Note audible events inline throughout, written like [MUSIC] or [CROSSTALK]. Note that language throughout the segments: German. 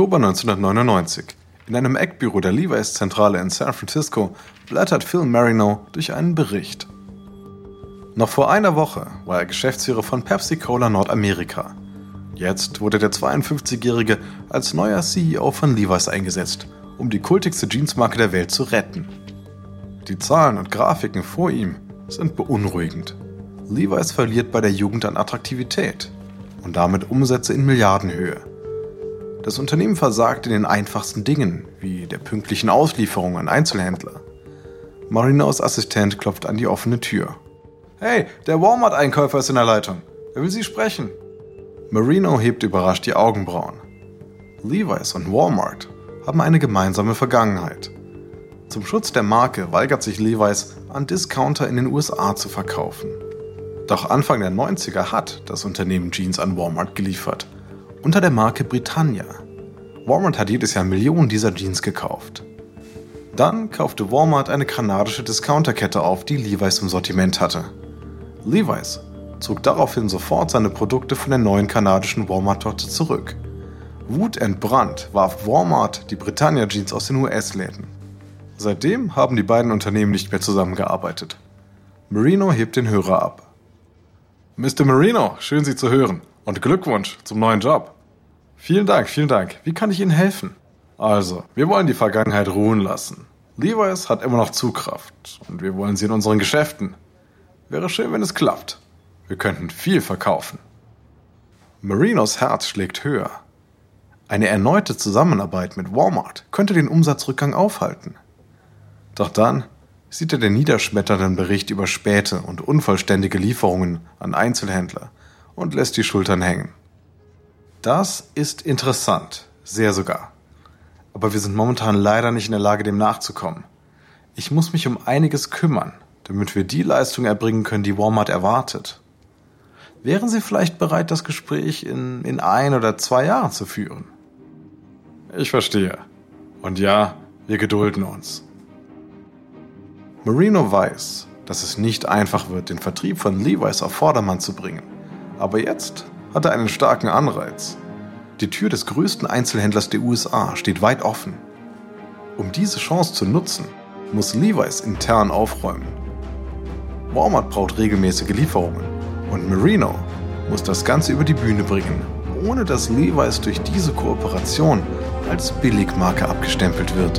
Oktober 1999. In einem Eckbüro der Levi's Zentrale in San Francisco blättert Phil Marino durch einen Bericht. Noch vor einer Woche war er Geschäftsführer von Pepsi Cola Nordamerika. Jetzt wurde der 52-Jährige als neuer CEO von Levi's eingesetzt, um die kultigste Jeansmarke der Welt zu retten. Die Zahlen und Grafiken vor ihm sind beunruhigend. Levi's verliert bei der Jugend an Attraktivität und damit Umsätze in Milliardenhöhe. Das Unternehmen versagt in den einfachsten Dingen, wie der pünktlichen Auslieferung an Einzelhändler. Marinos Assistent klopft an die offene Tür. Hey, der Walmart-Einkäufer ist in der Leitung. Er will Sie sprechen. Marino hebt überrascht die Augenbrauen. Levi's und Walmart haben eine gemeinsame Vergangenheit. Zum Schutz der Marke weigert sich Levi's, an Discounter in den USA zu verkaufen. Doch Anfang der 90er hat das Unternehmen Jeans an Walmart geliefert – unter der Marke Britannia. Walmart hat jedes Jahr Millionen dieser Jeans gekauft. Dann kaufte Walmart eine kanadische Discounterkette auf, die Levi's im Sortiment hatte. Levi's zog daraufhin sofort seine Produkte von der neuen kanadischen Walmart-Tochter zurück. Wutentbrannt warf Walmart die Britannia Jeans aus den US-Läden. Seitdem haben die beiden Unternehmen nicht mehr zusammengearbeitet. Marino hebt den Hörer ab. Mr. Marino, schön Sie zu hören. Und Glückwunsch zum neuen Job. Vielen Dank, vielen Dank. Wie kann ich Ihnen helfen? Also, wir wollen die Vergangenheit ruhen lassen. Levi's hat immer noch Zugkraft und wir wollen sie in unseren Geschäften. Wäre schön, wenn es klappt. Wir könnten viel verkaufen. Marinos Herz schlägt höher. Eine erneute Zusammenarbeit mit Walmart könnte den Umsatzrückgang aufhalten. Doch dann sieht er den niederschmetternden Bericht über späte und unvollständige Lieferungen an Einzelhändler und lässt die Schultern hängen. Das ist interessant, sehr sogar. Aber wir sind momentan leider nicht in der Lage, dem nachzukommen. Ich muss mich um einiges kümmern, damit wir die Leistung erbringen können, die Walmart erwartet. Wären Sie vielleicht bereit, das Gespräch in, in ein oder zwei Jahren zu führen? Ich verstehe. Und ja, wir gedulden uns. Marino weiß, dass es nicht einfach wird, den Vertrieb von Levi's auf Vordermann zu bringen. Aber jetzt hat er einen starken Anreiz. Die Tür des größten Einzelhändlers der USA steht weit offen. Um diese Chance zu nutzen, muss Levi's intern aufräumen. Walmart braucht regelmäßige Lieferungen und Merino muss das Ganze über die Bühne bringen, ohne dass Levi's durch diese Kooperation als Billigmarke abgestempelt wird.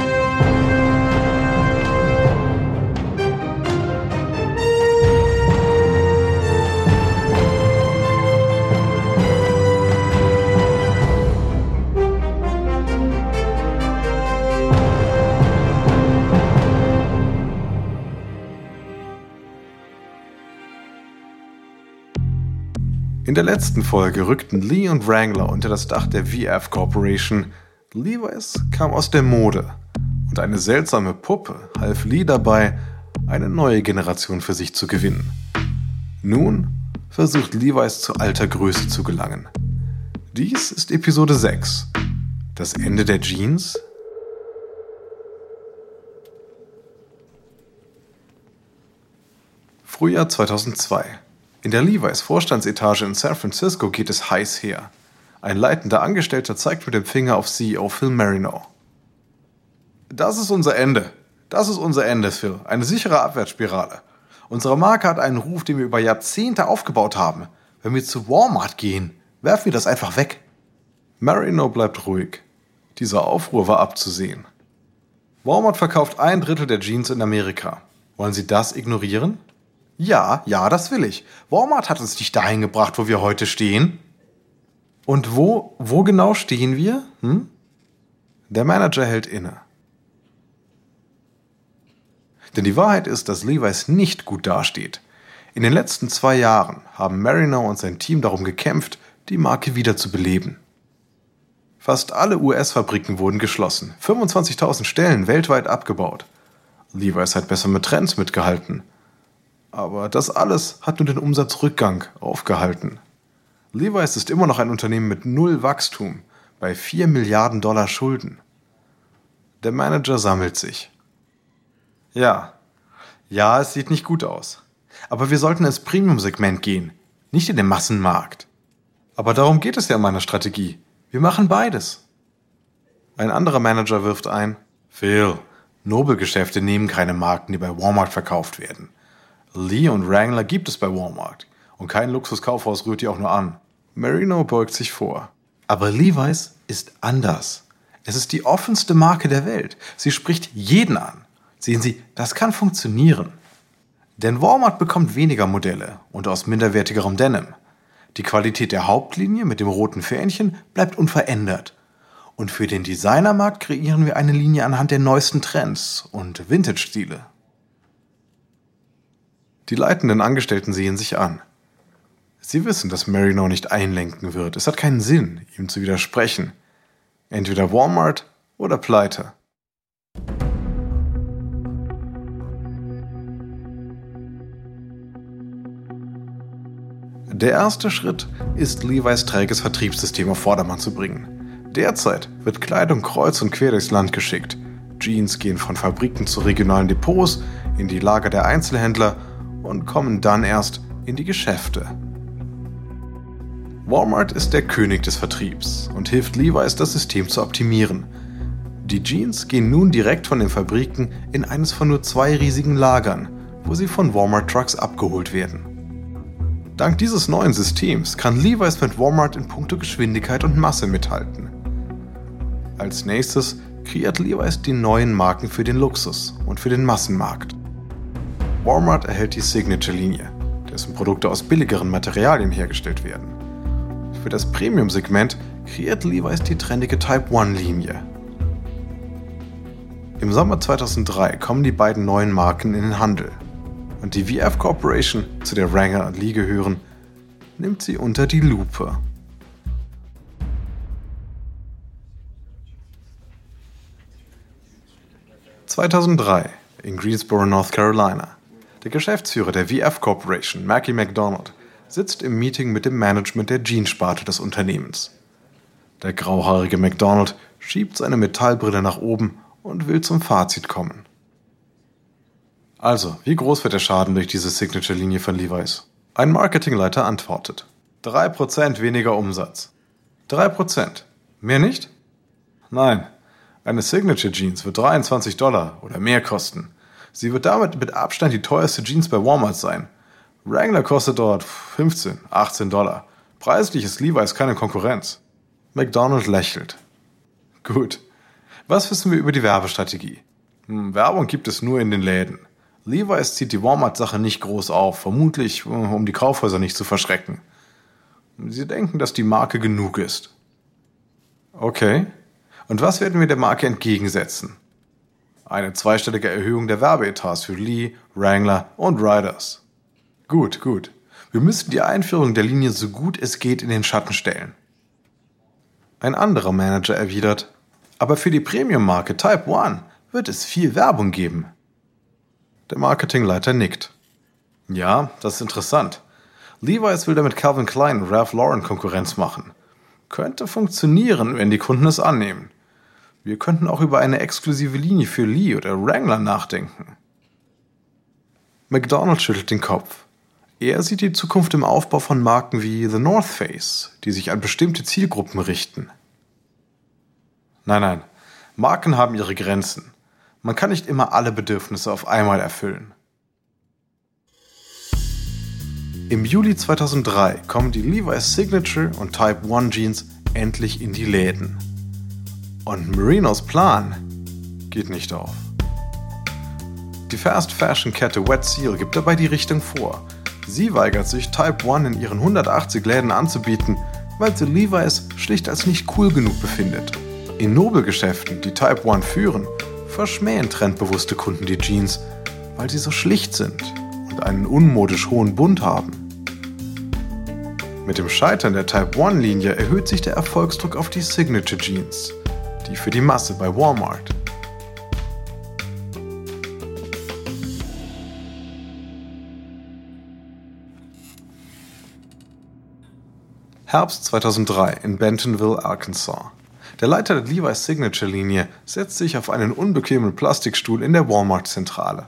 In der letzten Folge rückten Lee und Wrangler unter das Dach der VF Corporation. Levi's kam aus der Mode und eine seltsame Puppe half Lee dabei, eine neue Generation für sich zu gewinnen. Nun versucht Levi's zu alter Größe zu gelangen. Dies ist Episode 6. Das Ende der Jeans? Frühjahr 2002. In der Levi's Vorstandsetage in San Francisco geht es heiß her. Ein leitender Angestellter zeigt mit dem Finger auf CEO Phil Marino. Das ist unser Ende. Das ist unser Ende, Phil. Eine sichere Abwärtsspirale. Unsere Marke hat einen Ruf, den wir über Jahrzehnte aufgebaut haben. Wenn wir zu Walmart gehen, werfen wir das einfach weg. Marino bleibt ruhig. Dieser Aufruhr war abzusehen. Walmart verkauft ein Drittel der Jeans in Amerika. Wollen Sie das ignorieren? Ja, ja, das will ich. Walmart hat uns nicht dahin gebracht, wo wir heute stehen. Und wo, wo genau stehen wir? Hm? Der Manager hält inne. Denn die Wahrheit ist, dass Levi's nicht gut dasteht. In den letzten zwei Jahren haben Marino und sein Team darum gekämpft, die Marke wieder zu beleben. Fast alle US-Fabriken wurden geschlossen, 25.000 Stellen weltweit abgebaut. Levi's hat besser mit Trends mitgehalten aber das alles hat nur den Umsatzrückgang aufgehalten. Levi's ist immer noch ein Unternehmen mit null Wachstum, bei 4 Milliarden Dollar Schulden. Der Manager sammelt sich. Ja. Ja, es sieht nicht gut aus. Aber wir sollten ins Premium-Segment gehen, nicht in den Massenmarkt. Aber darum geht es ja in meiner Strategie. Wir machen beides. Ein anderer Manager wirft ein, Phil, Nobelgeschäfte nehmen keine Marken, die bei Walmart verkauft werden. Lee und Wrangler gibt es bei Walmart. Und kein Luxuskaufhaus rührt die auch nur an. Marino beugt sich vor. Aber Levi's ist anders. Es ist die offenste Marke der Welt. Sie spricht jeden an. Sehen Sie, das kann funktionieren. Denn Walmart bekommt weniger Modelle und aus minderwertigerem Denim. Die Qualität der Hauptlinie mit dem roten Fähnchen bleibt unverändert. Und für den Designermarkt kreieren wir eine Linie anhand der neuesten Trends und Vintage-Stile. Die leitenden Angestellten sehen sich an. Sie wissen, dass Marino nicht einlenken wird. Es hat keinen Sinn, ihm zu widersprechen. Entweder Walmart oder Pleite. Der erste Schritt ist, Levi's träges Vertriebssystem auf Vordermann zu bringen. Derzeit wird Kleidung kreuz und quer durchs Land geschickt. Jeans gehen von Fabriken zu regionalen Depots, in die Lager der Einzelhändler und kommen dann erst in die Geschäfte. Walmart ist der König des Vertriebs und hilft Levi's, das System zu optimieren. Die Jeans gehen nun direkt von den Fabriken in eines von nur zwei riesigen Lagern, wo sie von Walmart Trucks abgeholt werden. Dank dieses neuen Systems kann Levi's mit Walmart in puncto Geschwindigkeit und Masse mithalten. Als nächstes kreiert Levi's die neuen Marken für den Luxus und für den Massenmarkt. Walmart erhält die Signature-Linie, dessen Produkte aus billigeren Materialien hergestellt werden. Für das Premium-Segment kreiert Levi's die trendige Type 1-Linie. Im Sommer 2003 kommen die beiden neuen Marken in den Handel und die VF Corporation, zu der Wrangler und Lee gehören, nimmt sie unter die Lupe. (2003) in Greensboro, North Carolina. Der Geschäftsführer der VF Corporation, Mackie McDonald, sitzt im Meeting mit dem Management der Jeanssparte des Unternehmens. Der grauhaarige McDonald schiebt seine Metallbrille nach oben und will zum Fazit kommen. Also, wie groß wird der Schaden durch diese Signature-Linie von Levi's? Ein Marketingleiter antwortet. 3% weniger Umsatz. 3%. Mehr nicht? Nein. Eine Signature Jeans wird 23 Dollar oder mehr kosten. Sie wird damit mit Abstand die teuerste Jeans bei Walmart sein Wrangler kostet dort 15, 18 Dollar. Preislich ist Levi's keine Konkurrenz. McDonald lächelt. Gut. Was wissen wir über die Werbestrategie? Hm, Werbung gibt es nur in den Läden. Levi's zieht die Walmart-Sache nicht groß auf, vermutlich um die Kaufhäuser nicht zu verschrecken. Sie denken, dass die Marke genug ist. Okay. Und was werden wir der Marke entgegensetzen? Eine zweistellige Erhöhung der Werbeetats für Lee, Wrangler und Riders. Gut, gut. Wir müssen die Einführung der Linie so gut es geht in den Schatten stellen. Ein anderer Manager erwidert, aber für die Premium-Marke Type 1 wird es viel Werbung geben. Der Marketingleiter nickt. Ja, das ist interessant. Levi's will damit Calvin Klein und Ralph Lauren Konkurrenz machen. Könnte funktionieren, wenn die Kunden es annehmen. Wir könnten auch über eine exklusive Linie für Lee oder Wrangler nachdenken. McDonald schüttelt den Kopf. Er sieht die Zukunft im Aufbau von Marken wie The North Face, die sich an bestimmte Zielgruppen richten. Nein, nein, Marken haben ihre Grenzen. Man kann nicht immer alle Bedürfnisse auf einmal erfüllen. Im Juli 2003 kommen die Levi's Signature und Type 1 Jeans endlich in die Läden. Und Merinos Plan geht nicht auf. Die Fast Fashion Kette Wet Seal gibt dabei die Richtung vor Sie weigert sich, Type 1 in ihren 180 Läden anzubieten, weil sie Levi's schlicht als nicht cool genug befindet. In Nobelgeschäften, die Type 1 führen, verschmähen trendbewusste Kunden die Jeans, weil sie so schlicht sind und einen unmodisch hohen Bund haben. Mit dem Scheitern der Type 1 Linie erhöht sich der Erfolgsdruck auf die Signature Jeans, die für die Masse bei Walmart. Herbst 2003 in Bentonville, Arkansas. Der Leiter der Levi's Signature-Linie setzt sich auf einen unbequemen Plastikstuhl in der Walmart-Zentrale.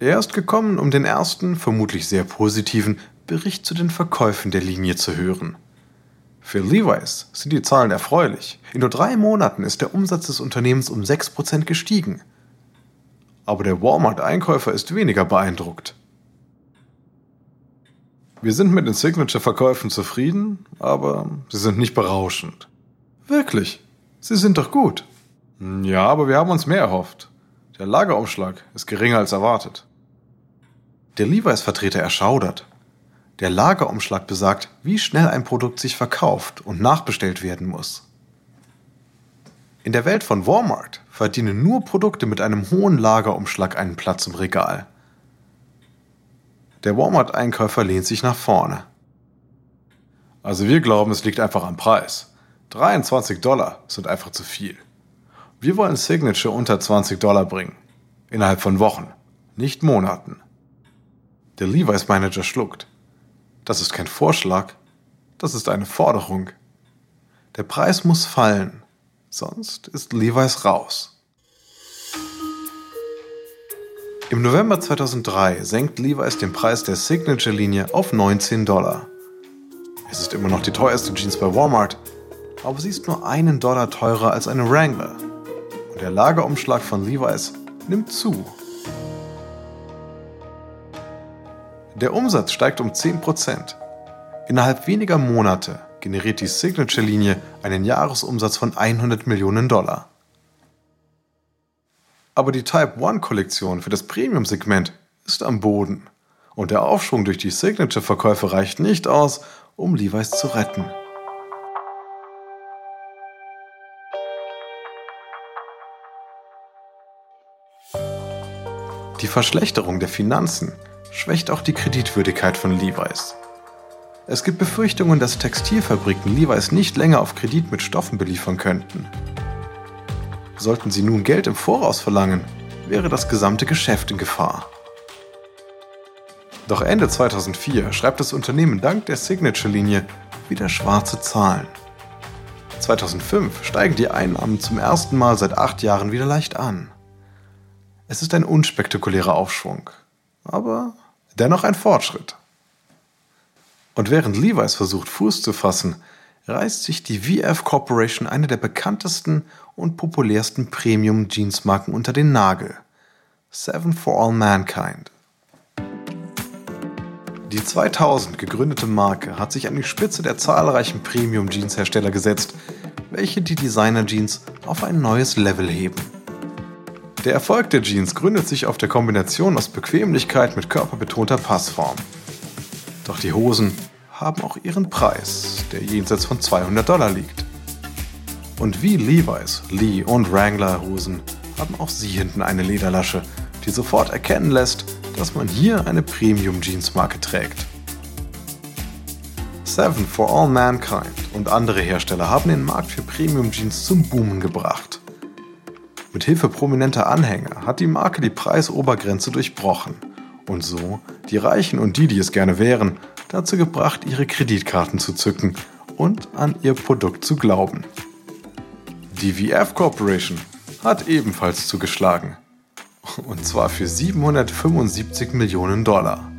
Er ist gekommen, um den ersten, vermutlich sehr positiven, Bericht zu den Verkäufen der Linie zu hören. Für Levi's sind die Zahlen erfreulich. In nur drei Monaten ist der Umsatz des Unternehmens um 6% gestiegen. Aber der Walmart-Einkäufer ist weniger beeindruckt. Wir sind mit den Signature-Verkäufen zufrieden, aber sie sind nicht berauschend. Wirklich? Sie sind doch gut. Ja, aber wir haben uns mehr erhofft. Der Lagerumschlag ist geringer als erwartet. Der Levi's-Vertreter erschaudert. Der Lagerumschlag besagt, wie schnell ein Produkt sich verkauft und nachbestellt werden muss. In der Welt von Walmart verdienen nur Produkte mit einem hohen Lagerumschlag einen Platz im Regal. Der Walmart-Einkäufer lehnt sich nach vorne. Also wir glauben, es liegt einfach am Preis. 23 Dollar sind einfach zu viel. Wir wollen Signature unter 20 Dollar bringen. Innerhalb von Wochen, nicht Monaten. Der Levi's Manager schluckt. Das ist kein Vorschlag, das ist eine Forderung. Der Preis muss fallen, sonst ist Levi's raus. Im November 2003 senkt Levi's den Preis der Signature-Linie auf 19 Dollar. Es ist immer noch die teuerste Jeans bei Walmart, aber sie ist nur einen Dollar teurer als eine Wrangler. Und der Lagerumschlag von Levi's nimmt zu. Der Umsatz steigt um 10%. Innerhalb weniger Monate generiert die Signature-Linie einen Jahresumsatz von 100 Millionen Dollar. Aber die Type 1-Kollektion für das Premium-Segment ist am Boden. Und der Aufschwung durch die Signature-Verkäufe reicht nicht aus, um Levi's zu retten. Die Verschlechterung der Finanzen schwächt auch die Kreditwürdigkeit von Levi's. Es gibt Befürchtungen, dass Textilfabriken Levi's nicht länger auf Kredit mit Stoffen beliefern könnten. Sollten sie nun Geld im Voraus verlangen, wäre das gesamte Geschäft in Gefahr. Doch Ende 2004 schreibt das Unternehmen dank der Signature-Linie wieder schwarze Zahlen. 2005 steigen die Einnahmen zum ersten Mal seit acht Jahren wieder leicht an. Es ist ein unspektakulärer Aufschwung, aber dennoch ein Fortschritt. Und während Levi's versucht, Fuß zu fassen, reißt sich die VF Corporation eine der bekanntesten und populärsten Premium-Jeans-Marken unter den Nagel. Seven for All Mankind. Die 2000 gegründete Marke hat sich an die Spitze der zahlreichen Premium-Jeans-Hersteller gesetzt, welche die Designer-Jeans auf ein neues Level heben. Der Erfolg der Jeans gründet sich auf der Kombination aus Bequemlichkeit mit körperbetonter Passform. Doch die Hosen haben auch ihren Preis, der jenseits von 200 Dollar liegt. Und wie Levi's, Lee und Wrangler Hosen haben auch sie hinten eine Lederlasche, die sofort erkennen lässt, dass man hier eine Premium-Jeans-Marke trägt. Seven for All Mankind und andere Hersteller haben den Markt für Premium-Jeans zum Boomen gebracht. Mit Hilfe prominenter Anhänger hat die Marke die Preisobergrenze durchbrochen und so die Reichen und die, die es gerne wären, dazu gebracht, ihre Kreditkarten zu zücken und an ihr Produkt zu glauben. Die VF Corporation hat ebenfalls zugeschlagen. Und zwar für 775 Millionen Dollar.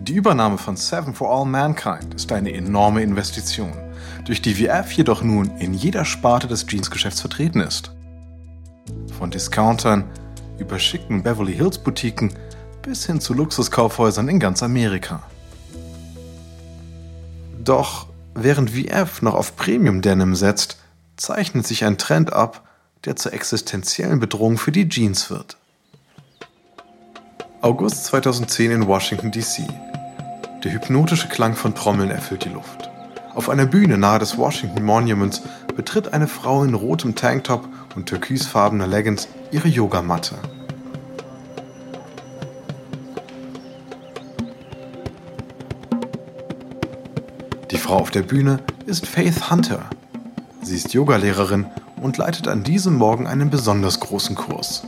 Die Übernahme von Seven for All Mankind ist eine enorme Investition durch die VF jedoch nun in jeder Sparte des Jeansgeschäfts vertreten ist. Von Discountern über schicken Beverly Hills Boutiquen bis hin zu Luxuskaufhäusern in ganz Amerika. Doch während VF noch auf Premium Denim setzt, zeichnet sich ein Trend ab, der zur existenziellen Bedrohung für die Jeans wird. August 2010 in Washington, D.C. Der hypnotische Klang von Trommeln erfüllt die Luft. Auf einer Bühne nahe des Washington Monuments betritt eine Frau in rotem Tanktop und türkisfarbener Leggings ihre Yogamatte. Die Frau auf der Bühne ist Faith Hunter. Sie ist Yogalehrerin und leitet an diesem Morgen einen besonders großen Kurs.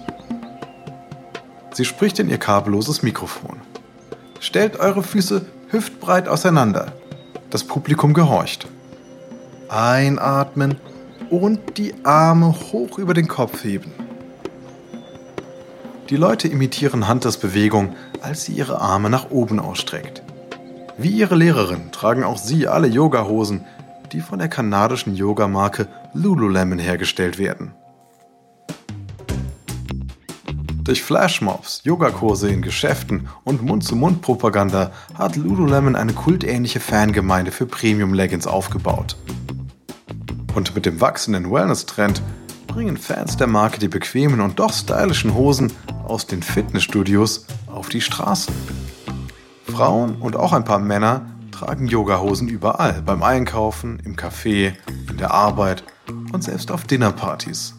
Sie spricht in ihr kabelloses Mikrofon. Stellt eure Füße hüftbreit auseinander. Das Publikum gehorcht. Einatmen und die Arme hoch über den Kopf heben. Die Leute imitieren Hunters Bewegung, als sie ihre Arme nach oben ausstreckt. Wie ihre Lehrerin tragen auch sie alle Yogahosen, die von der kanadischen Yogamarke Lululemon hergestellt werden. Durch Flashmobs, Yogakurse in Geschäften und Mund-zu-Mund-Propaganda hat Lululemon eine kultähnliche Fangemeinde für Premium-Leggings aufgebaut. Und mit dem wachsenden Wellness-Trend bringen Fans der Marke die bequemen und doch stylischen Hosen aus den Fitnessstudios auf die Straßen. Frauen und auch ein paar Männer tragen Yogahosen überall, beim Einkaufen, im Café, in der Arbeit und selbst auf Dinnerpartys.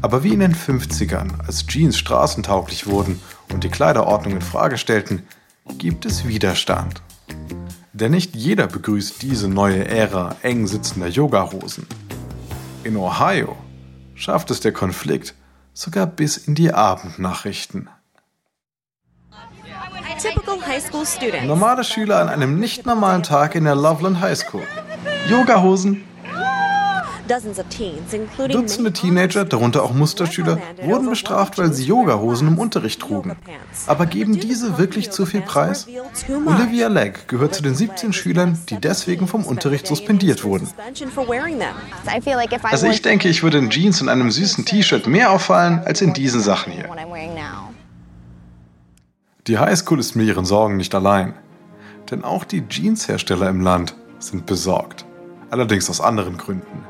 Aber wie in den 50ern, als Jeans straßentauglich wurden und die Kleiderordnung in Frage stellten, gibt es Widerstand. Denn nicht jeder begrüßt diese neue Ära eng sitzender Yogahosen. In Ohio schafft es der Konflikt sogar bis in die Abendnachrichten. Normale Schüler an einem nicht normalen Tag in der Loveland High School. Yogahosen Dutzende Teenager, darunter auch Musterschüler, wurden bestraft, weil sie Yogahosen im Unterricht trugen. Aber geben diese wirklich zu viel Preis? Olivia Legg gehört zu den 17 Schülern, die deswegen vom Unterricht suspendiert wurden. Also ich denke, ich würde in Jeans und einem süßen T-Shirt mehr auffallen als in diesen Sachen hier. Die Highschool ist mit ihren Sorgen nicht allein. Denn auch die Jeanshersteller im Land sind besorgt. Allerdings aus anderen Gründen.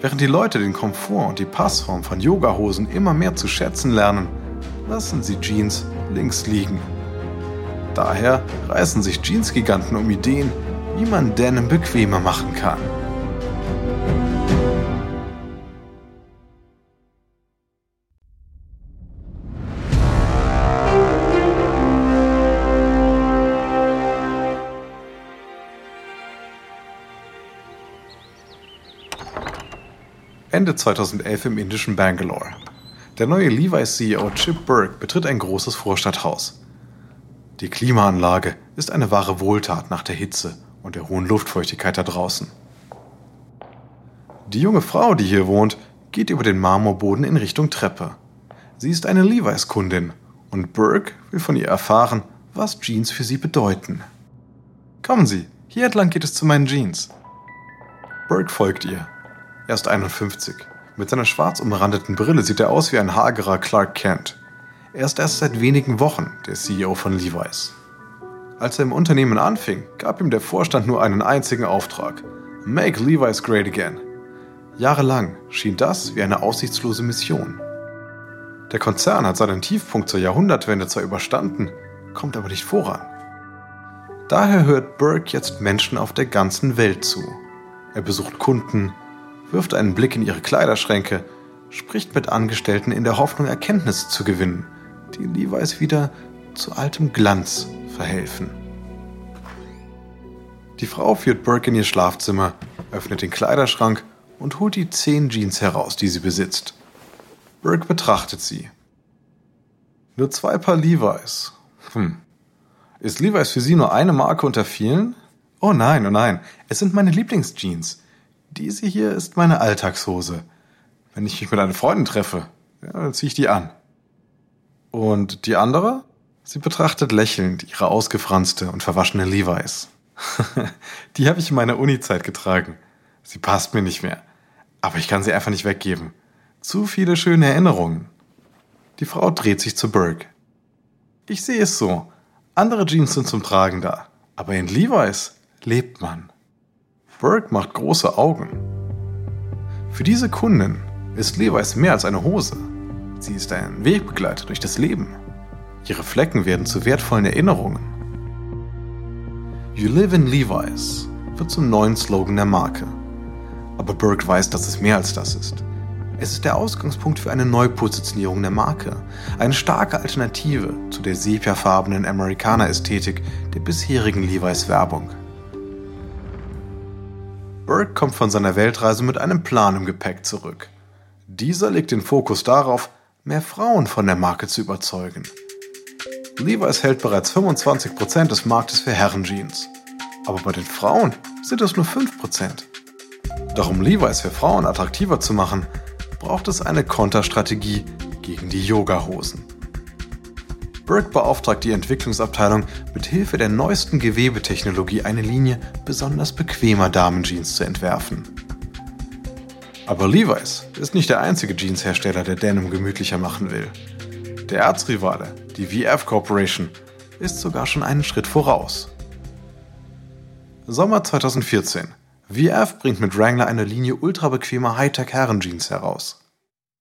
Während die Leute den Komfort und die Passform von Yogahosen immer mehr zu schätzen lernen, lassen sie Jeans links liegen. Daher reißen sich Jeansgiganten um Ideen, wie man Denim bequemer machen kann. Ende 2011 im indischen Bangalore. Der neue Levi's-CEO Chip Burke betritt ein großes Vorstadthaus. Die Klimaanlage ist eine wahre Wohltat nach der Hitze und der hohen Luftfeuchtigkeit da draußen. Die junge Frau, die hier wohnt, geht über den Marmorboden in Richtung Treppe. Sie ist eine Levi's-Kundin und Burke will von ihr erfahren, was Jeans für sie bedeuten. Kommen Sie, hier entlang geht es zu meinen Jeans. Burke folgt ihr er ist 51. Mit seiner schwarz umrandeten Brille sieht er aus wie ein hagerer Clark Kent. Er ist erst seit wenigen Wochen der CEO von Levi's. Als er im Unternehmen anfing, gab ihm der Vorstand nur einen einzigen Auftrag: Make Levi's great again. Jahrelang schien das wie eine aussichtslose Mission. Der Konzern hat seinen Tiefpunkt zur Jahrhundertwende zwar überstanden, kommt aber nicht voran. Daher hört Burke jetzt Menschen auf der ganzen Welt zu. Er besucht Kunden, wirft einen Blick in ihre Kleiderschränke, spricht mit Angestellten in der Hoffnung, Erkenntnisse zu gewinnen, die Levi's wieder zu altem Glanz verhelfen. Die Frau führt Burke in ihr Schlafzimmer, öffnet den Kleiderschrank und holt die zehn Jeans heraus, die sie besitzt. Burke betrachtet sie. Nur zwei Paar Levi's. Hm. Ist Levi's für Sie nur eine Marke unter vielen? Oh nein, oh nein, es sind meine Lieblingsjeans. Diese hier ist meine Alltagshose. Wenn ich mich mit einer Freundin treffe, ja, dann ziehe ich die an. Und die andere? Sie betrachtet lächelnd ihre ausgefranste und verwaschene Levi's. [LAUGHS] die habe ich in meiner Uni-Zeit getragen. Sie passt mir nicht mehr. Aber ich kann sie einfach nicht weggeben. Zu viele schöne Erinnerungen. Die Frau dreht sich zu Burke. Ich sehe es so. Andere Jeans sind zum Tragen da. Aber in Levi's lebt man. Burke macht große Augen. Für diese Kundin ist Levi's mehr als eine Hose. Sie ist ein Wegbegleiter durch das Leben. Ihre Flecken werden zu wertvollen Erinnerungen. You live in Levi's wird zum neuen Slogan der Marke. Aber Burke weiß, dass es mehr als das ist. Es ist der Ausgangspunkt für eine Neupositionierung der Marke, eine starke Alternative zu der sepiafarbenen Amerikaner-Ästhetik der bisherigen Levi's Werbung. Burke kommt von seiner Weltreise mit einem Plan im Gepäck zurück. Dieser legt den Fokus darauf, mehr Frauen von der Marke zu überzeugen. Levi's hält bereits 25% des Marktes für Herrenjeans. Aber bei den Frauen sind es nur 5%. Doch um Levi's für Frauen attraktiver zu machen, braucht es eine Konterstrategie gegen die Yoga-Hosen. Burke beauftragt die Entwicklungsabteilung, mit Hilfe der neuesten Gewebetechnologie eine Linie besonders bequemer Damenjeans zu entwerfen. Aber Levi's ist nicht der einzige Jeanshersteller, der Denim gemütlicher machen will. Der Erzrivale, die VF Corporation, ist sogar schon einen Schritt voraus. Sommer 2014. VF bringt mit Wrangler eine Linie ultrabequemer Hightech-Herrenjeans heraus.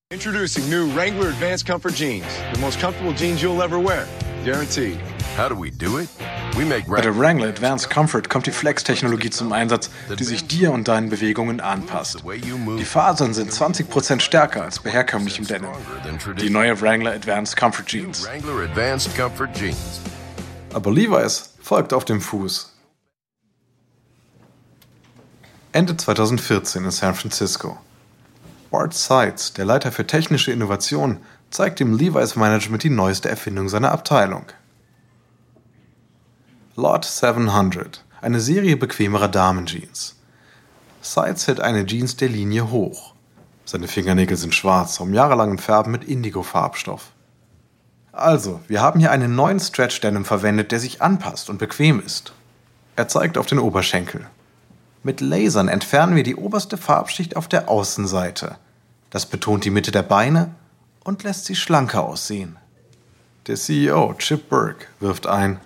Introducing new Wrangler Advanced Comfort Jeans. The most comfortable jeans you'll ever wear. Guaranteed. How do we do it? We make Bei der Wrangler Advanced Comfort kommt die Flex-Technologie zum Einsatz, die sich dir und deinen Bewegungen anpasst. Die Fasern sind 20% stärker als bei herkömmlichem Denim. Die neue Wrangler Advanced Comfort Jeans. Wrangler Advanced Comfort Jeans. Aber Levi's folgt auf dem Fuß. Ende 2014 in San Francisco. Bart Seitz, der Leiter für technische Innovation, zeigt dem Levi's Management die neueste Erfindung seiner Abteilung. Lot 700, eine Serie bequemerer Damenjeans. Seitz hält eine Jeans der Linie hoch. Seine Fingernägel sind schwarz, um jahrelangen Färben mit Indigo-Farbstoff. Also, wir haben hier einen neuen Stretch Denim verwendet, der sich anpasst und bequem ist. Er zeigt auf den Oberschenkel. Mit Lasern entfernen wir die oberste Farbschicht auf der Außenseite. Das betont die Mitte der Beine und lässt sie schlanker aussehen. Der CEO, Chip Burke, wirft ein.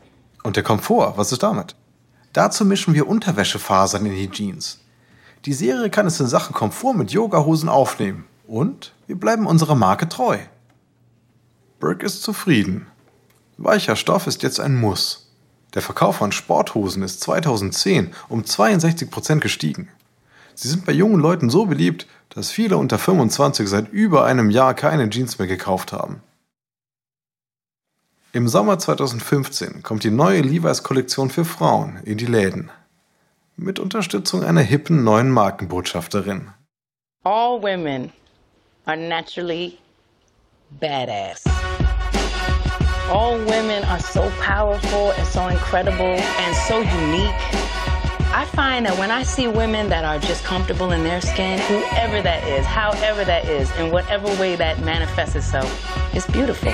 Und der Komfort, was ist damit? Dazu mischen wir Unterwäschefasern in die Jeans. Die Serie kann es in Sachen Komfort mit Yogahosen aufnehmen. Und wir bleiben unserer Marke treu. Burke ist zufrieden. Weicher Stoff ist jetzt ein Muss. Der Verkauf von Sporthosen ist 2010 um 62% gestiegen. Sie sind bei jungen Leuten so beliebt, dass viele unter 25 seit über einem Jahr keine Jeans mehr gekauft haben. Im Sommer 2015 kommt die neue Levi's Kollektion für Frauen in die Läden. Mit Unterstützung einer hippen neuen Markenbotschafterin. All women are naturally badass. All women are so powerful and so incredible and so unique. I find that when I see women that are just comfortable in their skin, whoever that is, however that is, in whatever way that manifests itself, it's beautiful.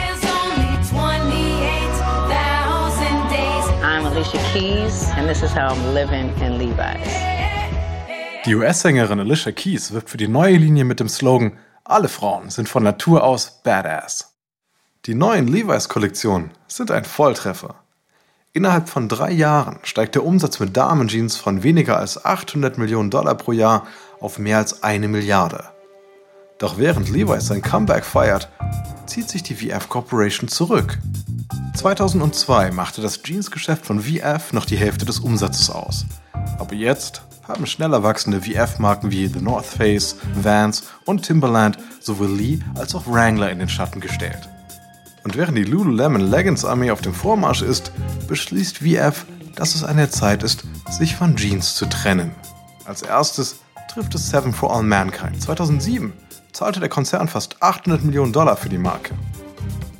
I'm Alicia Keys, and this is how I'm living in Levi's. Die US-Sängerin Alicia Keys wirbt für die neue Linie mit dem Slogan Alle Frauen sind von Natur aus Badass. Die neuen Levi's-Kollektionen sind ein Volltreffer. Innerhalb von drei Jahren steigt der Umsatz mit Damenjeans von weniger als 800 Millionen Dollar pro Jahr auf mehr als eine Milliarde. Doch während Levi's sein Comeback feiert, zieht sich die VF Corporation zurück. 2002 machte das Jeansgeschäft von VF noch die Hälfte des Umsatzes aus. Aber jetzt haben schneller wachsende VF-Marken wie The North Face, Vans und Timberland sowohl Lee als auch Wrangler in den Schatten gestellt. Und während die Lululemon Leggings Armee auf dem Vormarsch ist, beschließt VF, dass es eine Zeit ist, sich von Jeans zu trennen. Als erstes trifft es Seven for All Mankind. 2007 zahlte der Konzern fast 800 Millionen Dollar für die Marke.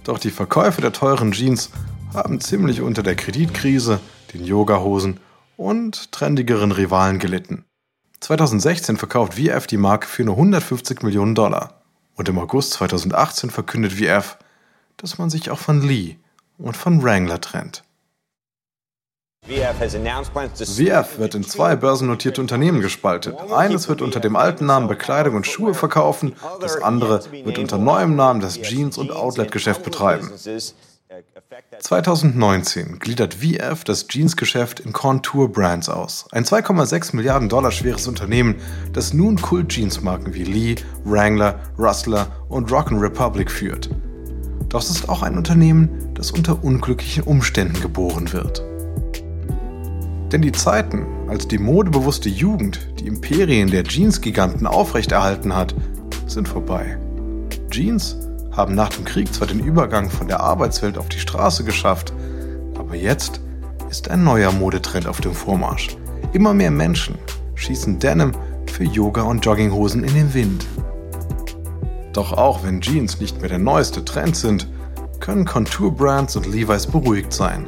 Doch die Verkäufe der teuren Jeans haben ziemlich unter der Kreditkrise, den Yogahosen und trendigeren Rivalen gelitten. 2016 verkauft VF die Marke für nur 150 Millionen Dollar. Und im August 2018 verkündet VF, dass man sich auch von Lee und von Wrangler trennt. VF wird in zwei börsennotierte Unternehmen gespaltet. Eines wird unter dem alten Namen Bekleidung und Schuhe verkaufen, das andere wird unter neuem Namen das Jeans- und Outlet-Geschäft betreiben. 2019 gliedert VF das Jeansgeschäft in Contour Brands aus. Ein 2,6 Milliarden Dollar schweres Unternehmen, das nun Kult-Jeans-Marken wie Lee, Wrangler, Rustler und Rock'n Republic führt. Doch es ist auch ein Unternehmen, das unter unglücklichen Umständen geboren wird. Denn die Zeiten, als die modebewusste Jugend die Imperien der Jeans-Giganten aufrechterhalten hat, sind vorbei. Jeans haben nach dem Krieg zwar den Übergang von der Arbeitswelt auf die Straße geschafft, aber jetzt ist ein neuer Modetrend auf dem Vormarsch. Immer mehr Menschen schießen Denim für Yoga und Jogginghosen in den Wind. Doch auch wenn Jeans nicht mehr der neueste Trend sind, können Contour-Brands und Levi's beruhigt sein.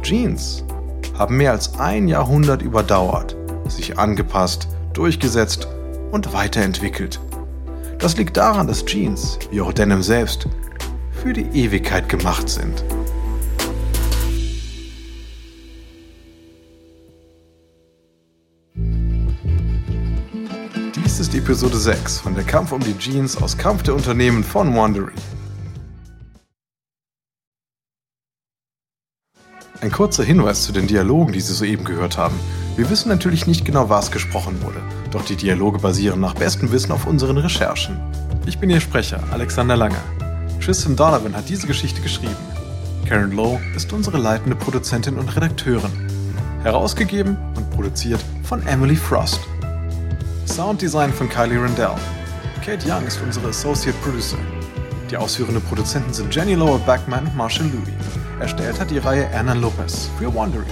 Jeans haben mehr als ein Jahrhundert überdauert, sich angepasst, durchgesetzt und weiterentwickelt. Das liegt daran, dass Jeans, wie auch Denim selbst, für die Ewigkeit gemacht sind. Dies ist Episode 6 von Der Kampf um die Jeans aus Kampf der Unternehmen von Wandery. Ein kurzer Hinweis zu den Dialogen, die Sie soeben gehört haben. Wir wissen natürlich nicht genau, was gesprochen wurde, doch die Dialoge basieren nach bestem Wissen auf unseren Recherchen. Ich bin Ihr Sprecher, Alexander Lange. Tristan Donovan hat diese Geschichte geschrieben. Karen Lowe ist unsere leitende Produzentin und Redakteurin. Herausgegeben und produziert von Emily Frost. Sounddesign von Kylie Rendell. Kate Young ist unsere Associate Producer. Die ausführenden Produzenten sind Jenny Lower Backman und Marshall Louis. Erstellt hat die Reihe Anna Lopez für Wandering.